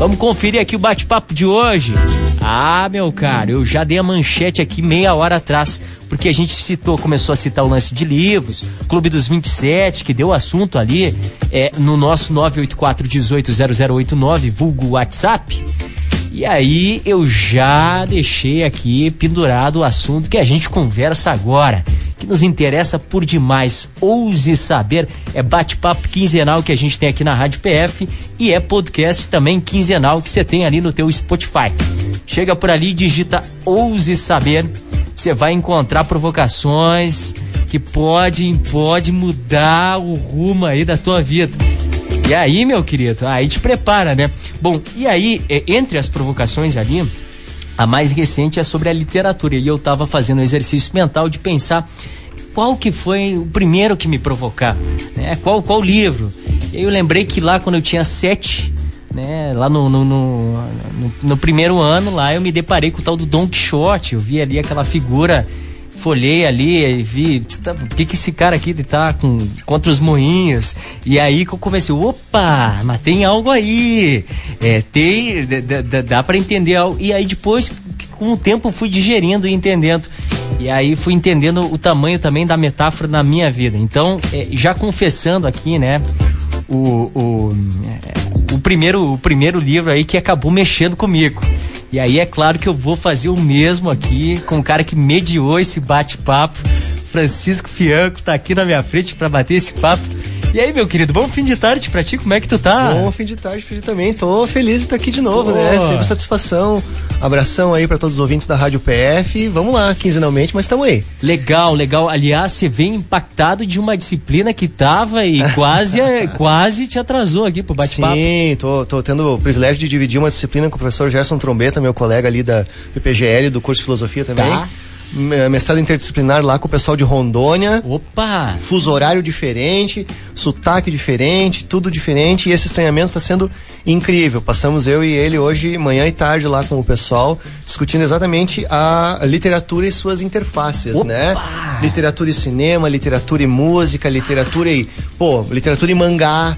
Vamos conferir aqui o bate-papo de hoje. Ah, meu caro, eu já dei a manchete aqui meia hora atrás, porque a gente citou, começou a citar o lance de livros, Clube dos 27, que deu assunto ali é, no nosso 984-180089, vulgo WhatsApp. E aí eu já deixei aqui pendurado o assunto que a gente conversa agora, que nos interessa por demais. Ouse saber, é bate-papo quinzenal que a gente tem aqui na Rádio PF e é podcast também quinzenal que você tem ali no teu Spotify. Chega por ali, digita Ouse Saber, você vai encontrar provocações que podem pode mudar o rumo aí da tua vida. E aí, meu querido, aí te prepara, né? Bom, e aí, é, entre as provocações ali, a mais recente é sobre a literatura. E eu tava fazendo um exercício mental de pensar qual que foi o primeiro que me provocar, né? Qual, qual livro? E eu lembrei que lá quando eu tinha sete, né? Lá no, no, no, no, no primeiro ano, lá eu me deparei com o tal do Don Quixote. Eu vi ali aquela figura folhei ali e vi tá, que, que esse cara aqui tá com, contra os moinhos. E aí que eu comecei, opa, mas tem algo aí. É, tem, dá, dá para entender algo. E aí depois, com o tempo, fui digerindo e entendendo. E aí fui entendendo o tamanho também da metáfora na minha vida. Então, é, já confessando aqui, né, o, o, é, o, primeiro, o primeiro livro aí que acabou mexendo comigo. E aí é claro que eu vou fazer o mesmo aqui com o cara que mediou esse bate-papo. Francisco Fianco tá aqui na minha frente para bater esse papo. E aí, meu querido, bom fim de tarde pra ti, como é que tu tá? Bom fim de tarde pra ti também, tô feliz de estar aqui de novo, né? Sempre satisfação. Abração aí para todos os ouvintes da Rádio PF. Vamos lá, quinzenalmente, mas estamos aí. Legal, legal. Aliás, você vem impactado de uma disciplina que tava e quase, quase te atrasou aqui pro bate-papo. Sim, tô, tô tendo o privilégio de dividir uma disciplina com o professor Gerson Trombeta, meu colega ali da PPGL, do curso de filosofia também. Tá mestrado interdisciplinar lá com o pessoal de Rondônia. Opa! Fuso horário diferente, sotaque diferente, tudo diferente e esse estranhamento está sendo incrível. Passamos eu e ele hoje, manhã e tarde, lá com o pessoal, discutindo exatamente a literatura e suas interfaces, Opa! né? Literatura e cinema, literatura e música, literatura e, pô, literatura e mangá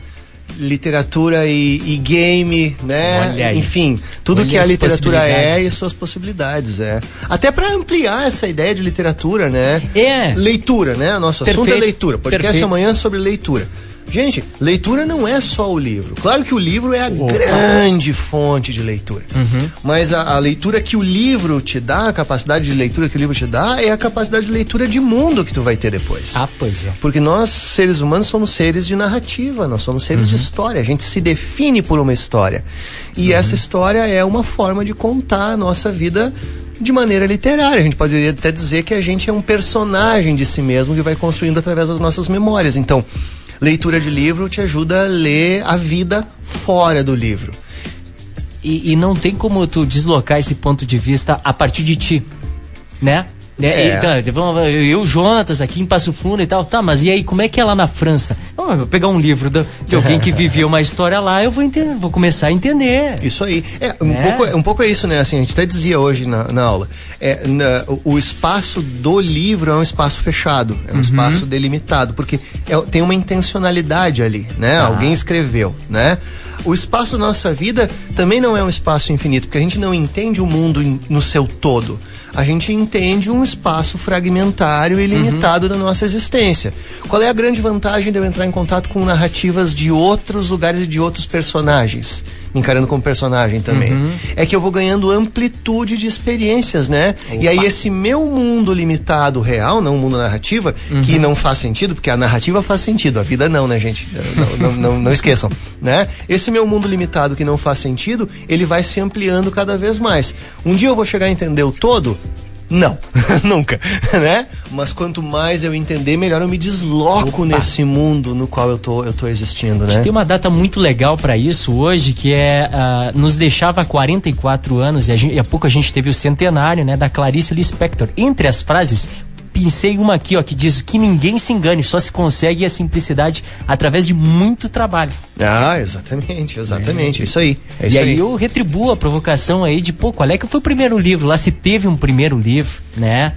literatura e, e game, né? Enfim, tudo Olha que a literatura é e suas possibilidades, é. Até para ampliar essa ideia de literatura, né? É. Leitura, né? Nosso Perfeito. assunto é leitura. Podcast Perfeito. amanhã sobre leitura. Gente, leitura não é só o livro. Claro que o livro é a Opa. grande fonte de leitura. Uhum. Mas a, a, leitura que o livro te dá, a capacidade de leitura que o livro te dá, é a capacidade de leitura de mundo que tu vai ter depois. Ah, pois é. Porque nós, seres humanos, somos seres de narrativa, nós somos seres uhum. de história. A gente se define por uma história. E uhum. essa história é uma forma de contar a nossa vida de maneira literária. A gente poderia até dizer que a gente é um personagem de si mesmo que vai construindo através das nossas memórias. Então, leitura de livro te ajuda a ler a vida fora do livro. E, e não tem como tu deslocar esse ponto de vista a partir de ti, né? É, é. Então, eu, Jonatas, aqui em Passo Fundo e tal, tá, mas e aí, como é que é lá na França? Eu vou pegar um livro de, de alguém que vivia uma história lá, eu vou entender, vou começar a entender. Isso aí. É, um, é. Pouco, um pouco é isso, né? Assim, a gente até dizia hoje na, na aula. É, na, o, o, espaço do livro é um espaço fechado, é um uhum. espaço delimitado, porque é, tem uma intencionalidade ali, né? Ah. Alguém escreveu, né? O espaço da nossa vida também não é um espaço infinito, porque a gente não entende o mundo no seu todo a gente entende um espaço fragmentário e limitado uhum. da nossa existência. Qual é a grande vantagem de eu entrar em contato com narrativas de outros lugares e de outros personagens? Encarando como personagem também. Uhum. É que eu vou ganhando amplitude de experiências, né? Opa. E aí esse meu mundo limitado real, não o mundo narrativa, uhum. que não faz sentido, porque a narrativa faz sentido, a vida não, né, gente? Não, não, não, não esqueçam, né? Esse meu mundo limitado que não faz sentido, ele vai se ampliando cada vez mais. Um dia eu vou chegar a entender o todo, não, nunca, né? Mas quanto mais eu entender, melhor eu me desloco Opa. nesse mundo no qual eu tô, eu tô existindo, né? Tem uma data muito legal para isso hoje, que é uh, nos deixava 44 anos e, a gente, e há pouco a gente teve o centenário, né, da Clarice Lispector. Entre as frases pincei uma aqui, ó, que diz que ninguém se engane, só se consegue a simplicidade através de muito trabalho. Ah, exatamente, exatamente, é. isso aí. É isso e aí, aí eu retribuo a provocação aí de, pô, qual é que foi o primeiro livro? Lá se teve um primeiro livro, né?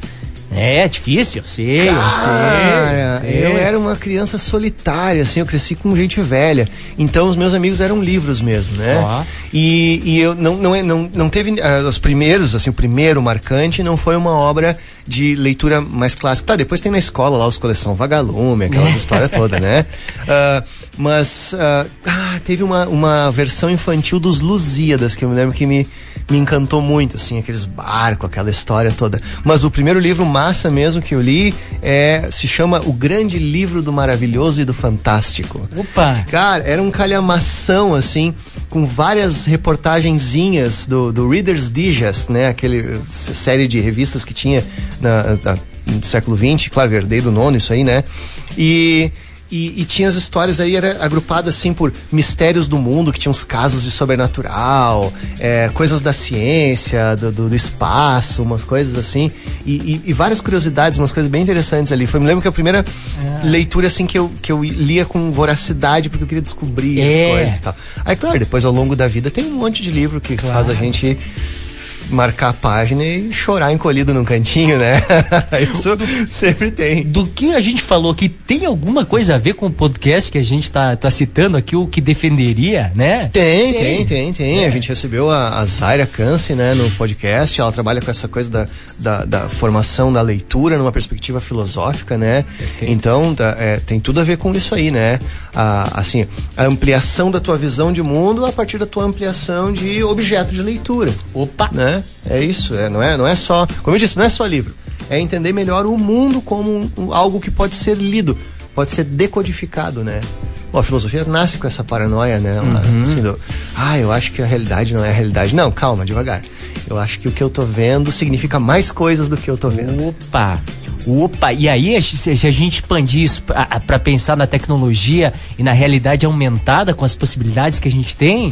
É, difícil, eu sei, Cara, eu sei. Eu era uma criança solitária, assim, eu cresci com gente velha. Então os meus amigos eram livros mesmo, né? Ó. E, e eu não, não, é- não, não teve. ah, os primeiros, assim, o primeiro marcante não foi uma obra de leitura mais clássica. Tá, depois tem na escola lá os coleção Vagalume, aquelas histórias todas, né? Ah, mas ah, ah, teve uma, uma versão infantil dos Lusíadas, que eu me lembro que me, me encantou muito, assim, aqueles barcos, aquela história toda. Mas o primeiro livro massa mesmo que eu li é, se chama O Grande Livro do Maravilhoso e do Fantástico. Opa! Cara, era um calhamação, assim, com várias reportagenzinhas do, do Reader's Digest, né? Aquele série de revistas que tinha na, na- no século XX, claro, herdei do nono isso aí, né? E, e, e tinha as histórias aí, era agrupado assim por mistérios do mundo, que tinha uns casos de sobrenatural, é, coisas da ciência, do, do- do espaço, umas coisas assim, e, e- e várias curiosidades, umas coisas bem interessantes ali. Foi, me lembro que a primeira leitura assim que eu, que eu lia com voracidade, porque eu queria descobrir É. as coisas e tal. Aí, claro, depois ao longo da vida tem um monte de livro que faz a gente marcar a página e chorar encolhido num cantinho, né? Isso sempre tem. Do que a gente falou aqui, tem alguma coisa a ver com o podcast que a gente tá, tá citando aqui, o que defenderia, né? Tem, tem, tem, tem. A gente recebeu a, a Zaira Cance, né, no podcast. Ela trabalha com essa coisa da, da, da formação da leitura numa perspectiva filosófica, né? Então, tá, é, tem tudo a ver com isso aí, né? A, assim, a ampliação da tua visão de mundo a partir da tua ampliação de objeto de leitura. Opa! né? É isso, é, não, é, não é só. Como eu disse, não é só livro. É entender melhor o mundo como um- um- algo que pode ser lido, pode ser decodificado, né? Bom, a filosofia nasce com essa paranoia, né? Ela, assim, do, ah, eu acho que a realidade não é a realidade. Não, calma, devagar. Eu acho que o que eu tô vendo significa mais coisas do que eu tô vendo. Opa! Opa! E aí, se a gente expandir isso pra pensar na tecnologia e na realidade aumentada com as possibilidades que a gente tem,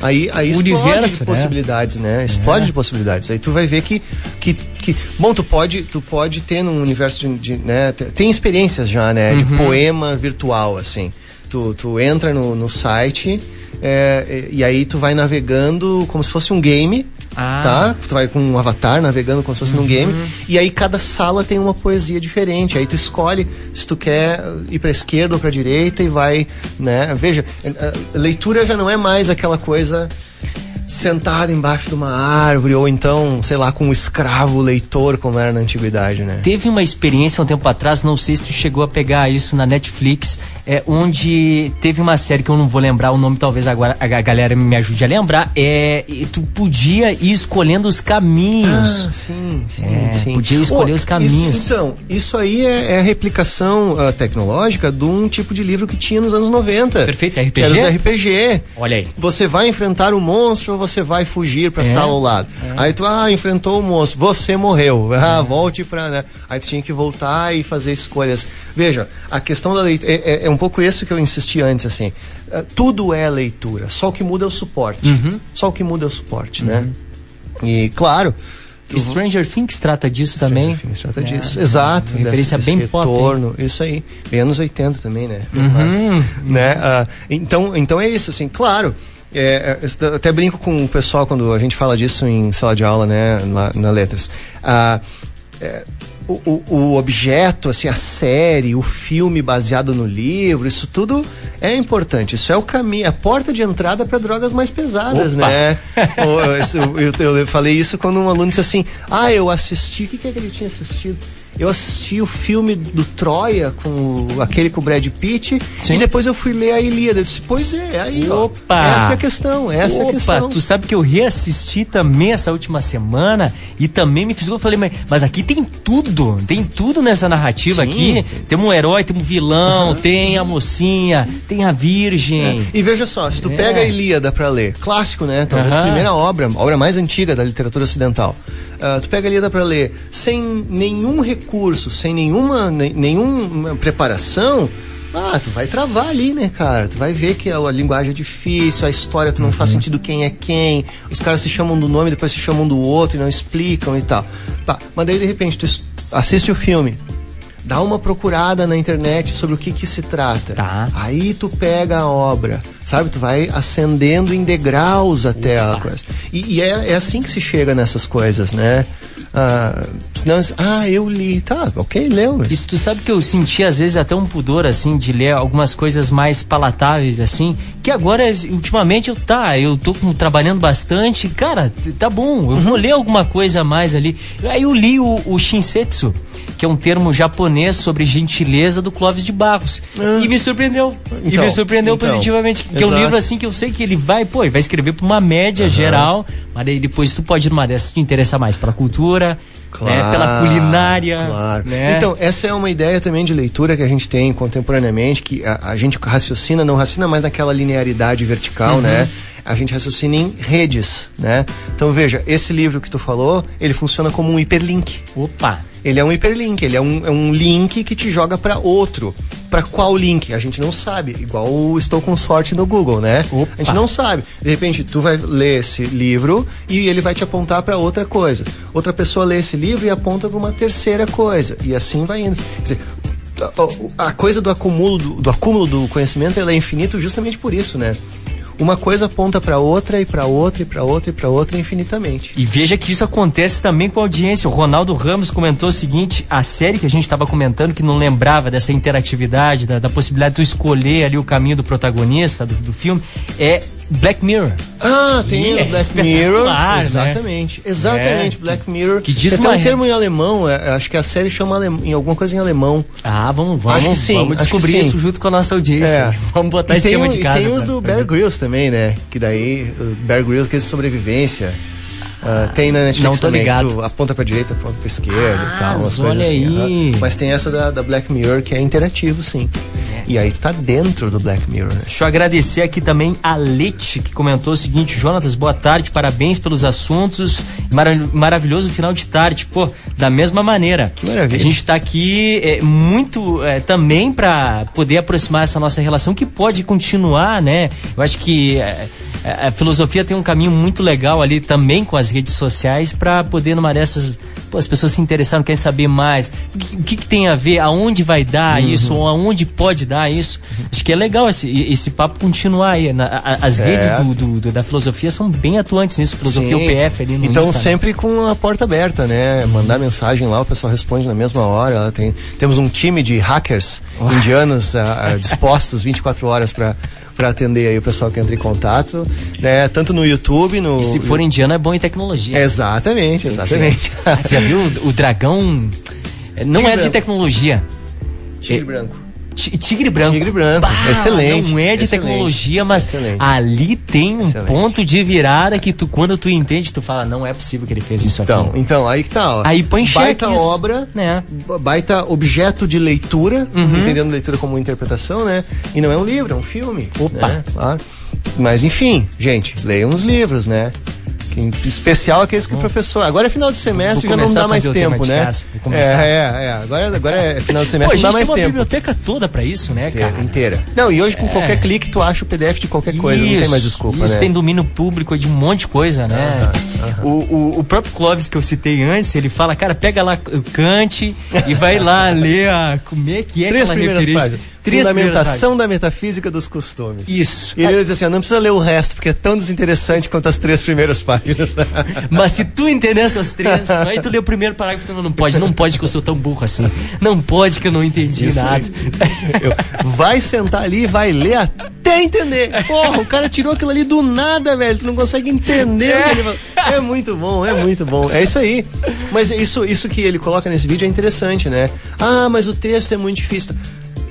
Aí, aí O explode universo, de né? possibilidades, né? Explode de possibilidades. Aí tu vai ver que, que, que bom, tu pode, tu pode ter num universo de, de, né? te- Tem experiências já, né? De Uhum. poema virtual, assim. Tu, tu entra no, no site é, e aí tu vai navegando como se fosse um game, Ah. tá? Tu vai com um avatar navegando como se fosse num game e aí cada sala tem uma poesia diferente. Aí tu escolhe se tu quer ir pra esquerda ou pra direita e vai, né? Veja, a leitura já não é mais aquela coisa sentado embaixo de uma árvore ou então, sei lá, com um escravo leitor como era na antiguidade, né? Teve uma experiência um tempo atrás, não sei se tu chegou a pegar isso na Netflix, é, onde teve uma série que eu não vou lembrar o nome, talvez agora a ga- galera me ajude a lembrar. É, e tu podia ir escolhendo os caminhos. Ah, sim, sim, É, sim. podia escolher os caminhos. isso- então, isso aí é, é a replicação ah, tecnológica de um tipo de livro que tinha nos anos 90. Perfeito, Que era RPG? os RPG. Olha aí. Você vai enfrentar o monstro ou você vai fugir pra É, sala ao lado. Aí tu, ah, enfrentou o monstro, você morreu. Ah, volte pra, né? Aí tu tinha que voltar e fazer escolhas. Veja, a questão da leitura, é, é- é um pouco isso que eu insisti antes, assim. Ah, Tudo é leitura, só o que muda é o suporte. Uhum. Só o que muda é o suporte, né? E, claro... tu- Stranger Things trata disso também. enfim, se trata É, disso. Exato. uma referência desse- bem desse pop, Uhum. retorno, Isso aí. Bem anos 80 também, né? Mas, né? ah, então, então é isso, assim, claro. É, é, eu até brinco com o pessoal quando a gente fala disso em sala de aula, né? Lá, na letras. Ah, é, o, o- o objeto, assim, a série, o filme baseado no livro, isso tudo é importante. Isso é o caminho, a porta de entrada para drogas mais pesadas, Opa! né? Isso- eu, eu falei isso quando um aluno disse assim: Ah, eu assisti, o que, que é que ele tinha assistido? Eu assisti o filme do Troia, com aquele com o Brad Pitt, Sim. e depois eu fui ler a Ilíada. Eu disse, pois é, aí, ó, Opa! essa é a questão, essa é a Opa, questão. tu sabe que eu reassisti também essa última semana e também me fiz. Eu falei, mas, mas aqui tem tudo, tem tudo nessa narrativa Sim. aqui. Tem um herói, tem um vilão, tem a mocinha, tem a virgem. E veja só, se tu É. pega a Ilíada pra ler, clássico, né? Talvez a Aham. primeira obra, a obra mais antiga da literatura ocidental. Ah, tu pega a Ilíada pra ler sem nenhum recurso, sem nenhuma, ne- nenhuma preparação. Ah, tu vai travar ali, né, cara? Tu vai ver que a, a linguagem é difícil, a história tu não faz Uhum. sentido quem é quem, os caras se chamam do nome, depois se chamam do outro e não explicam e tal. Tá, mas daí de repente tu assiste o filme, dá uma procurada na internet sobre o que que se trata. Tá. Aí tu pega a obra, sabe? Tu vai ascendendo em degraus até a coisa. E, e é, é assim que se chega nessas coisas, né? Ah, senão, ah, eu li. Tá, ok, leu. Mas... E tu sabe que eu senti às vezes até um pudor, assim, de ler algumas coisas mais palatáveis, assim, que agora, ultimamente, eu tá, eu tô com, trabalhando bastante, cara, tá bom, eu vou uhum. ler alguma coisa mais ali. Aí eu li o, o Shinsetsu que é um termo japonês sobre gentileza do Clóvis de Barros. Ah. E me surpreendeu. Então, e me então, surpreendeu então, positivamente. Que é um livro assim que eu sei que ele vai, pô, vai escrever para uma média uhum. geral, mas aí depois tu pode ir numa dessas te interessar mais pela cultura, Claro, né, pela culinária. Claro. Né? Então, essa é uma ideia também de leitura que a gente tem contemporaneamente, que a, a gente raciocina, não raciocina mais naquela linearidade vertical, uhum. né? A gente raciocina em redes, né? Então veja, esse livro que tu falou, ele funciona como um hiperlink. Opa! Ele é um hiperlink, ele é um, é um link que te joga para outro. Para qual link? A gente não sabe. Igual estou com sorte no Google, né? Opa. A gente não sabe. De repente, tu vai ler esse livro e ele vai te apontar para outra coisa. Outra pessoa lê esse livro e aponta para uma terceira coisa. E assim vai indo. Quer dizer, a coisa do acúmulo do, do acúmulo do conhecimento ela é infinito justamente por isso, né? Uma coisa aponta para outra e para outra e para outra e para outra infinitamente. E veja que isso acontece também com a audiência. O Ronaldo Ramos comentou o seguinte: a série que a gente estava comentando, que não lembrava dessa interatividade, da, da, possibilidade de tu escolher ali o caminho do protagonista do, do filme, é Black Mirror. Ah, tem o Black Mirror. Né? Exatamente. Exatamente, é. Black Mirror. Que diz tem um termo em alemão, é, acho que a série chama em alguma coisa em alemão. Ah, vamos, vamos, acho que sim, vamos descobrir isso junto com a nossa audiência. É. Vamos botar e esquema tem, de casa. tem os do Bear Grylls também, né? Que daí, o Bear Grylls, que é de sobrevivência. Uh, tem na Netflix não tô também, ligado. tu aponta pra direita, aponta pra esquerda ah, e tal. Umas olha coisas assim. aí. Mas tem essa da, da Black Mirror que é interativo, sim. E aí tá dentro do Black Mirror, né? Deixa eu agradecer aqui também a Lete, que comentou o seguinte: Jonatas, boa tarde, parabéns pelos assuntos. maravilhoso final de tarde. Pô, da mesma maneira. Que maravilha. A gente tá aqui é, muito é, também para poder aproximar essa nossa relação que pode continuar, né? Eu acho que. É, é a filosofia tem um caminho muito legal ali também com as redes sociais para poder numa dessas pô, as pessoas se interessaram querem saber mais o que, que, que tem a ver aonde vai dar uhum. isso ou aonde pode dar isso uhum. acho que é legal esse, esse papo continuar aí Na, a, as redes do, do, do, da filosofia são bem atuantes nisso filosofia Sim. UPF ali no então sempre com a porta aberta né uhum. mandar mensagem lá o pessoal responde na mesma hora tem temos um time de hackers oh. indianos a, a, dispostos 24 horas para para atender aí o pessoal que entra em contato, né? Tanto no YouTube, no. E se for indiano é bom em tecnologia. Exatamente, exatamente. Ah, você já viu o, dragão? Não Tigre é de tecnologia. Tigre é, branco. Tigre Branco. Tigre Branco. Bah, excelente. Não é de excelente, tecnologia, mas excelente. ali tem um excelente. ponto de virada que tu, quando tu entende, tu fala, não é possível que ele fez isso então, aqui. Então, aí que tá, ó. Aí põe em Baita isso. obra, né? baita objeto de leitura, uhum. entendendo leitura como interpretação, né? E não é um livro, é um filme. Opa. Né? Claro. Mas enfim, gente, leiam os livros, né? Em especial aqueles que o professor. Agora é final de semestre, já não dá mais tempo, né? É, é, é. Agora, agora é final de semestre, Pô, não dá mais tempo. tem uma biblioteca toda pra isso, né, cara? Inteira. Não, e hoje com é. qualquer clique tu acha o PDF de qualquer coisa, isso, não tem mais desculpa, isso né? tem domínio público de um monte de coisa, né? O, o, o, próprio Clóvis que eu citei antes, ele fala, cara, pega lá o Kant e vai lá ler a. Como é que é Três aquela referência? Páginas. Três Fundamentação da metafísica dos costumes. Isso. E ele diz assim: não precisa ler o resto, porque é tão desinteressante quanto as três primeiras páginas. Mas se tu entender essas três, aí tu lê o primeiro parágrafo, tu não pode, não pode que eu sou tão burro assim. Não pode que eu não entendi Isso nada. Eu, vai sentar ali e vai ler até entender. Porra, o cara tirou aquilo ali do nada, velho. Tu não consegue entender é. o que ele É muito bom, é muito bom. É isso aí. Mas isso, isso que ele coloca nesse vídeo é interessante, né? Ah, mas o texto é muito difícil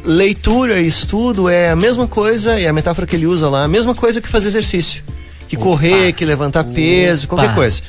leitura e estudo é a mesma coisa, e a metáfora que ele usa lá, a mesma coisa que fazer exercício. Que Opa. correr, que levantar peso, Opa. qualquer coisa.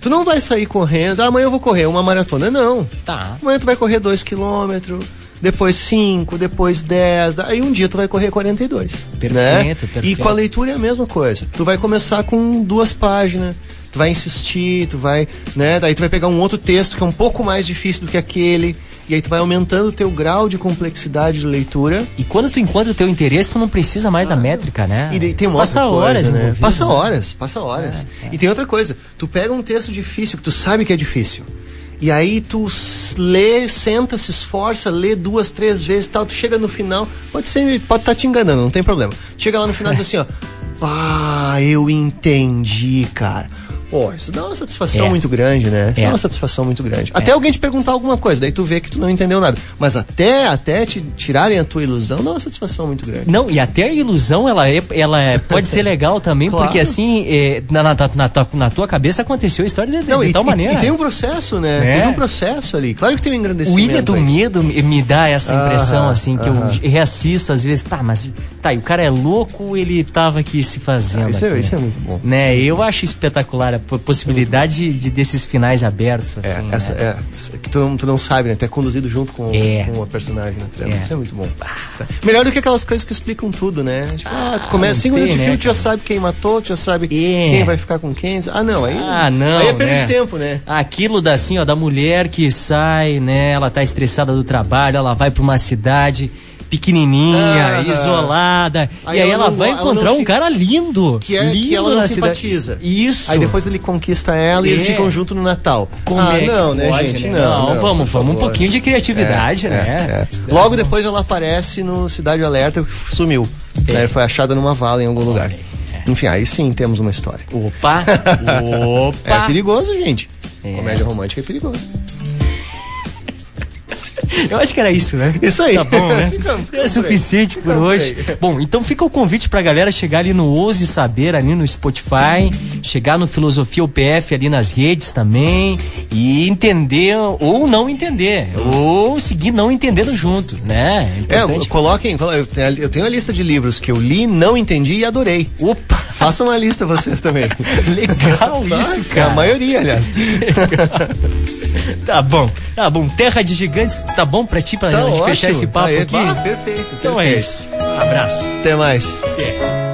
Tu não vai sair correndo, ah, amanhã eu vou correr uma maratona, não. Tá. Amanhã tu vai correr 2 quilômetros, depois 5, depois 10, aí um dia tu vai correr 42. Perfeito, né? perfeito. E com a leitura é a mesma coisa. Tu vai começar com duas páginas, tu vai insistir, tu vai, né? Daí tu vai pegar um outro texto que é um pouco mais difícil do que aquele e aí tu vai aumentando o teu grau de complexidade de leitura. E quando tu encontra o teu interesse, tu não precisa mais ah. da métrica, né? E tem uma passa coisa, horas, né? Passa horas, passa horas. É, é. E tem outra coisa, tu pega um texto difícil que tu sabe que é difícil. E aí tu lê, senta, se esforça, lê duas, três vezes tal, tu chega no final, pode ser, pode estar tá te enganando, não tem problema. Chega lá no final e diz assim, ó, ah, eu entendi, cara Pô, isso dá uma satisfação é. muito grande, né? Isso é. dá uma satisfação muito grande. Até é. alguém te perguntar alguma coisa, daí tu vê que tu não entendeu nada. Mas até, até te tirarem a tua ilusão, dá uma satisfação muito grande. Não, e até a ilusão, ela, é, ela é, pode ser legal também, claro. porque assim, é, na, na, na, na, tua cabeça aconteceu a história de, não, de, e, tal maneira. E, tem um processo, né? Tem um processo ali. Claro que tem um engrandecimento. O Ilha do aí. Medo me dá essa impressão, assim, que eu reassisto às vezes. Tá, mas tá, e o cara é louco ele tava aqui se fazendo? Ah, isso, é, isso, é, muito bom. Né? Eu acho espetacular a possibilidade de, de, desses finais abertos. É, assim, é, essa, né? é, que tu, tu, não sabe, né? Tu é conduzido junto com, é. com a personagem na trama. É. Isso é muito bom. Ah. Melhor do que aquelas coisas que explicam tudo, né? Tipo, ah, tu começa 5 minutos de filme, né, tu já sabe quem matou, tu já sabe é. quem vai ficar com quem. Ah, não, aí. Ah, não. Aí é perda né? de tempo, né? Aquilo da assim, ó, da mulher que sai, né? Ela tá estressada do trabalho, ela vai pra uma cidade pequenininha, ah, isolada. Aí e aí ela, ela vai encontrar um se... cara lindo. Que, é, lindo que ela não simpatiza. Isso. Aí depois ele conquista ela é. e eles é. ficam junto no Natal. Como ah, é não, né, pode, gente? Né? Não, não, não, vamos, vamos um pouquinho de criatividade, é, né? É, Logo depois ela aparece no Cidade Alerta, sumiu. Né? Foi achada numa vala em algum lugar. Enfim, aí sim temos uma história. Opa! Opa! É perigoso, gente. Comédia romântica é perigoso. Eu acho que era isso, né? Isso aí. Tá bom, né? é suficiente por hoje. Bom, então fica o convite pra galera chegar ali no Ouse Saber, ali no Spotify, chegar no Filosofia UPF ali nas redes também e entender ou não entender, ou seguir não entendendo junto, né? É, é coloquem, eu tenho a lista de livros que eu li, não entendi e adorei. Opa! Façam uma lista vocês também. Legal isso, cara. É a maioria, aliás. tá bom, tá bom. Terra de Gigantes, tá bom pra ti, pra tá gente ótimo. fechar esse papo tá aqui? Ah, perfeito, Então perfeito. é isso. Abraço. Até mais. É.